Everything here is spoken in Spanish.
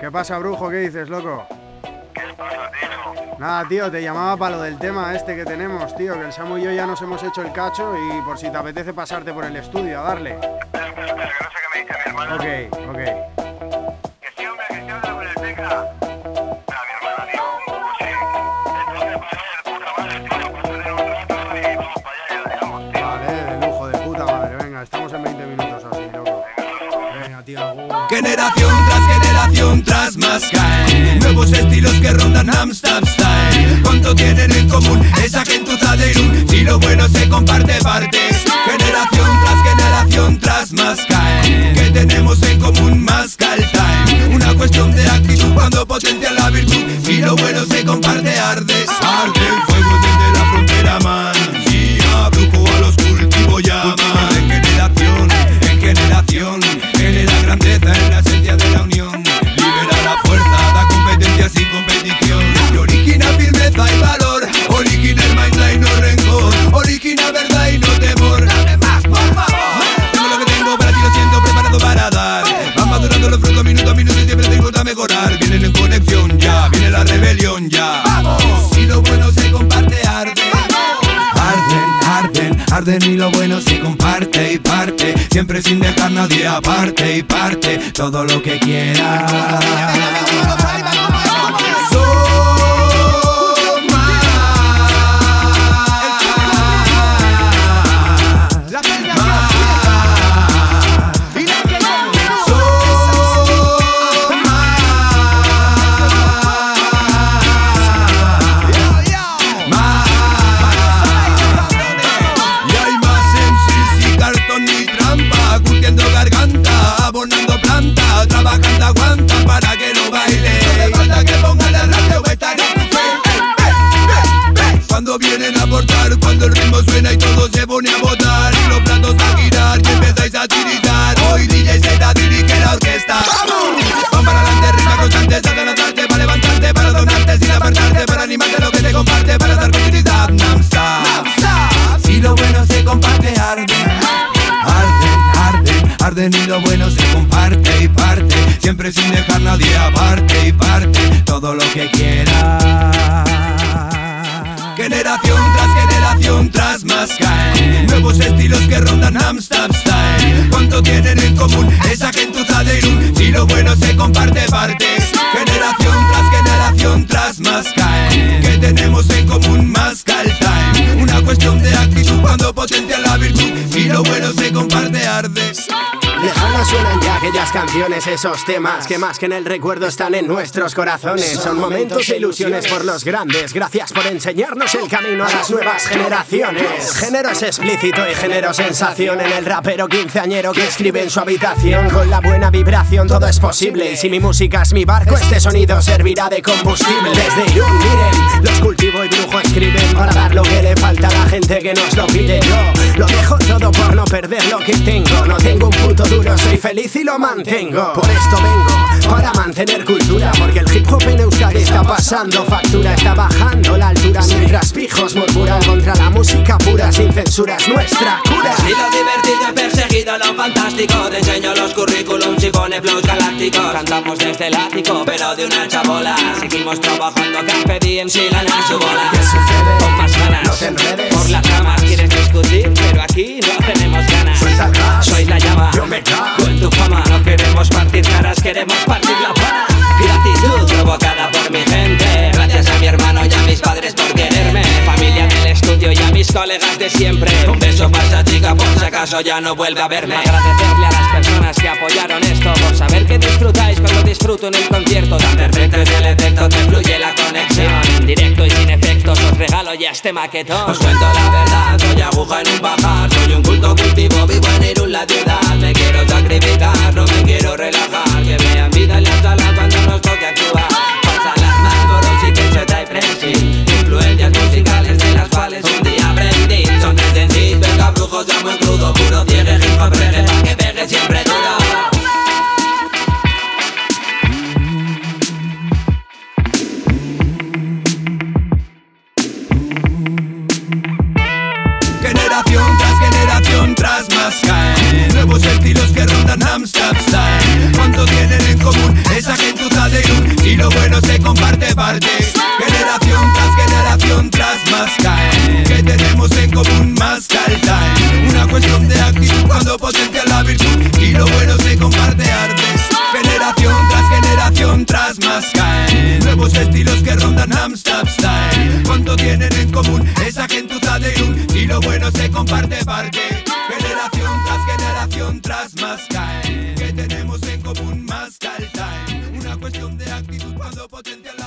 ¿Qué pasa, brujo? ¿Qué dices, loco? ¿Qué pasa, tío? Nada, tío, te llamaba para lo del tema este que tenemos, tío, que el Samu y yo ya nos hemos hecho el cacho y por si te apetece pasarte por el estudio a darle. Espera, espera, espera, que no sé qué me dice mi hermana. Ok, ok. Que sí, hombre, que sí, habla con el Teca. Espera, mi hermana, tío. Pues sí. Entonces, allá, de puta madre, tío. Para tener un rato y vamos para allá, ya digamos, tío. Vale, de lujo, de puta madre. Venga, estamos en 20 minutos así, loco. Venga, tío, agur. Generación tras generación tras más caen Nuevos estilos que rondan Amsterdam Style. ¿Cuánto tienen en común esa gentuza de Irún? Si lo bueno se comparte parte. Generación tras generación tras más caen ¿Qué tenemos en común? Más time. Una cuestión de actitud cuando potencia la virtud. Si lo bueno se arden y lo bueno se comparte y parte. Siempre sin dejar nadie aparte y parte. Todo lo que quiera Son A aportar, cuando el ritmo suena y todo se pone a votar. Y los platos a girar y empezáis a tiritar. Hoy DJ Z dirige la orquesta. ¡Vamos! Van para adelante, rima constante, salgan a darte Para levantarte, para donarte sin apartarte Para animarte lo que te comparte, para dar continuidad. Namsa. Si lo bueno se comparte, arde. Arden, arden, arden y lo bueno se comparte y parte. Siempre sin dejar nadie aparte y parte. Todo lo que quiera Generación tras generación tras más caen. Nuevos estilos que rondan Amsterdam Style. ¿Cuánto tienen en común esa gentuza de Irún? Si lo bueno se comparte parte Generación tras generación tras más caen. ¿Qué tenemos en común? Más time. Una cuestión de actitud cuando potencia la virtud. Si lo bueno se comparte arde Lejanas suenan ya aquellas canciones, esos temas que más que en el recuerdo están en nuestros corazones. Son momentos e ilusiones por los grandes. Gracias por enseñarnos el camino a las nuevas generaciones. Género es explícito y género sensación en el rapero quinceañero que escribe en su habitación. Con la buena vibración todo es posible. Y si mi música es mi barco, este sonido servirá de combustible. Desde Irún, miren, los cultivo y brujo escriben para dar lo que le falta a la gente que nos lo pide. Yo lo dejo todo por no perder lo que tengo. No tengo un puto duro, soy feliz y lo mantengo. Por esto vengo, para mantener cultura. Porque el hip hop en Euskadi está pasando factura, está bajando la altura. Mientras pijos murmuran contra la música pura, sin censura, es nuestra cura. Y lo divertido he perseguido lo fantástico Te enseño los currículums y pone flows galácticos Cantamos desde el ático, pero de una chabola Seguimos trabajando, Carpe Diem si ganan su bola ¿Qué sucede? Con más ganas, No te enredes. por las ramas Quieres discutir, colegas de siempre. Un beso para esa chica por si acaso ya no vuelve a verme. Agradecerle a las personas que apoyaron esto Por saber que disfrutáis cuando disfruto en el concierto. Tan perfecto es el efecto que fluye la conexión. En directo y sin efectos os regalo ya este maquetón. Os cuento la verdad, soy aguja en un pajar Soy un culto cultivo, vivo en bueno se comparte parte. Generación tras generación tras más cae. Que tenemos en común más time. Una cuestión de actitud cuando potencia la virtud y lo bueno se comparte arte. Generación tras generación tras más cae. Nuevos estilos que rondan Amsterdam style. ¿Cuánto tienen en común esa gentuza de un y lo bueno se comparte parte. cuestión de actitud cuando potencia la